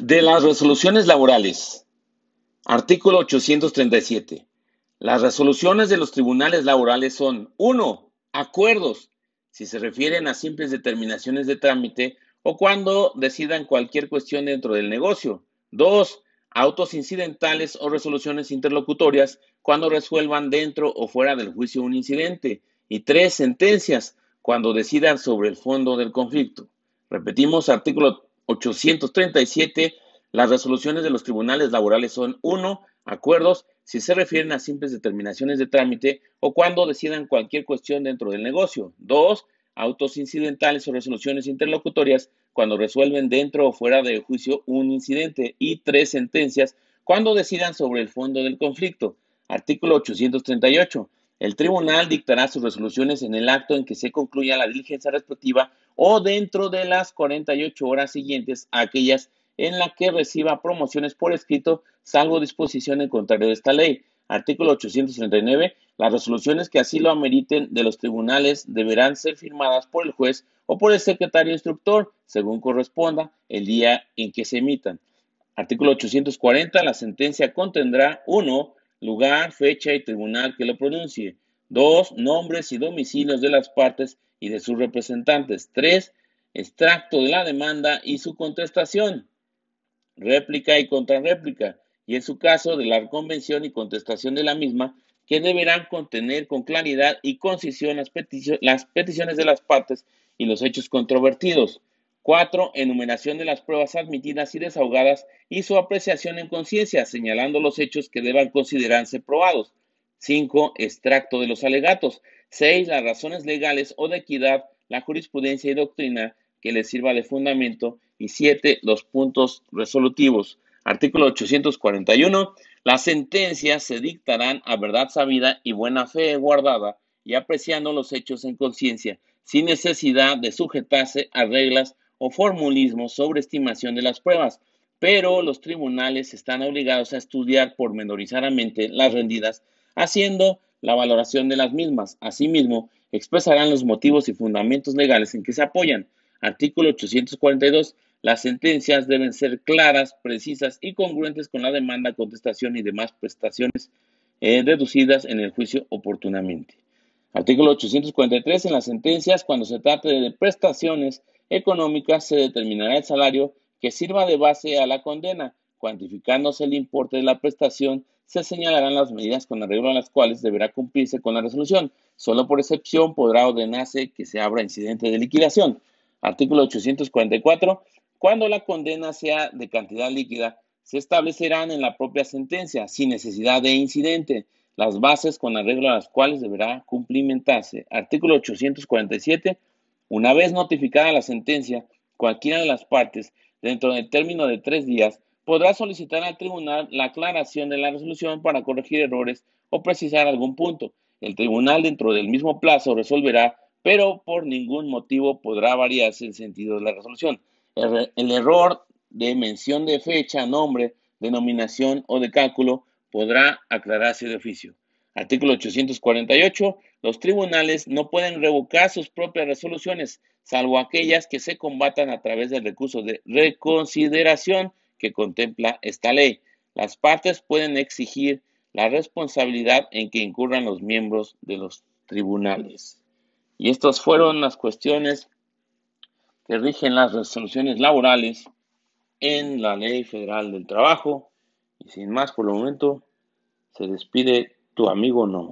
De las resoluciones laborales. Artículo 837. Las resoluciones de los tribunales laborales son 1. Acuerdos, si se refieren a simples determinaciones de trámite o cuando decidan cualquier cuestión dentro del negocio. 2. Autos incidentales o resoluciones interlocutorias cuando resuelvan dentro o fuera del juicio un incidente. Y 3. Sentencias, cuando decidan sobre el fondo del conflicto. Repetimos, artículo 837, las resoluciones de los tribunales laborales son 1. Acuerdos si se refieren a simples determinaciones de trámite o cuando decidan cualquier cuestión dentro del negocio. 2. Autos incidentales o resoluciones interlocutorias cuando resuelven dentro o fuera del juicio un incidente. Y 3. Sentencias cuando decidan sobre el fondo del conflicto. Artículo 838. El tribunal dictará sus resoluciones en el acto en que se concluya la diligencia respectiva o dentro de las 48 horas siguientes a aquellas en la que reciba promociones por escrito, salvo disposición en contrario de esta ley. Artículo 839. Las resoluciones que así lo ameriten de los tribunales deberán ser firmadas por el juez o por el secretario instructor, según corresponda, el día en que se emitan. Artículo 840. La sentencia contendrá 1 lugar, fecha y tribunal que lo pronuncie. 2. Nombres y domicilios de las partes y de sus representantes. 3. Extracto de la demanda y su contestación. Réplica y contrarréplica. Y en su caso de la convención y contestación de la misma, que deberán contener con claridad y concisión las peticiones de las partes y los hechos controvertidos. 4. Enumeración de las pruebas admitidas y desahogadas y su apreciación en conciencia, señalando los hechos que deban considerarse probados. 5. Extracto de los alegatos. 6. Las razones legales o de equidad, la jurisprudencia y doctrina que les sirva de fundamento. Y 7. Los puntos resolutivos. Artículo 841. Las sentencias se dictarán a verdad sabida y buena fe guardada y apreciando los hechos en conciencia, sin necesidad de sujetarse a reglas o formulismo sobre estimación de las pruebas, pero los tribunales están obligados a estudiar pormenorizadamente las rendidas, haciendo la valoración de las mismas. Asimismo, expresarán los motivos y fundamentos legales en que se apoyan. Artículo 842. Las sentencias deben ser claras, precisas y congruentes con la demanda, contestación y demás prestaciones eh, deducidas en el juicio oportunamente. Artículo 843. En las sentencias, cuando se trate de prestaciones económicas se determinará el salario que sirva de base a la condena. Cuantificándose el importe de la prestación, se señalarán las medidas con arreglo a las cuales deberá cumplirse con la resolución. Solo por excepción podrá ordenarse que se abra incidente de liquidación. Artículo 844. Cuando la condena sea de cantidad líquida, se establecerán en la propia sentencia, sin necesidad de incidente, las bases con arreglo a las cuales deberá cumplimentarse. Artículo 847. Una vez notificada la sentencia, cualquiera de las partes, dentro del término de tres días, podrá solicitar al tribunal la aclaración de la resolución para corregir errores o precisar algún punto. El tribunal dentro del mismo plazo resolverá, pero por ningún motivo podrá variarse el sentido de la resolución. El, error de mención de fecha, nombre, denominación o de cálculo podrá aclararse de oficio. Artículo 848. Los tribunales no pueden revocar sus propias resoluciones, salvo aquellas que se combatan a través del recurso de reconsideración que contempla esta ley. Las partes pueden exigir la responsabilidad en que incurran los miembros de los tribunales. Y estas fueron las cuestiones que rigen las resoluciones laborales en la Ley Federal del Trabajo. Y sin más por el momento, se despide tu amigo no.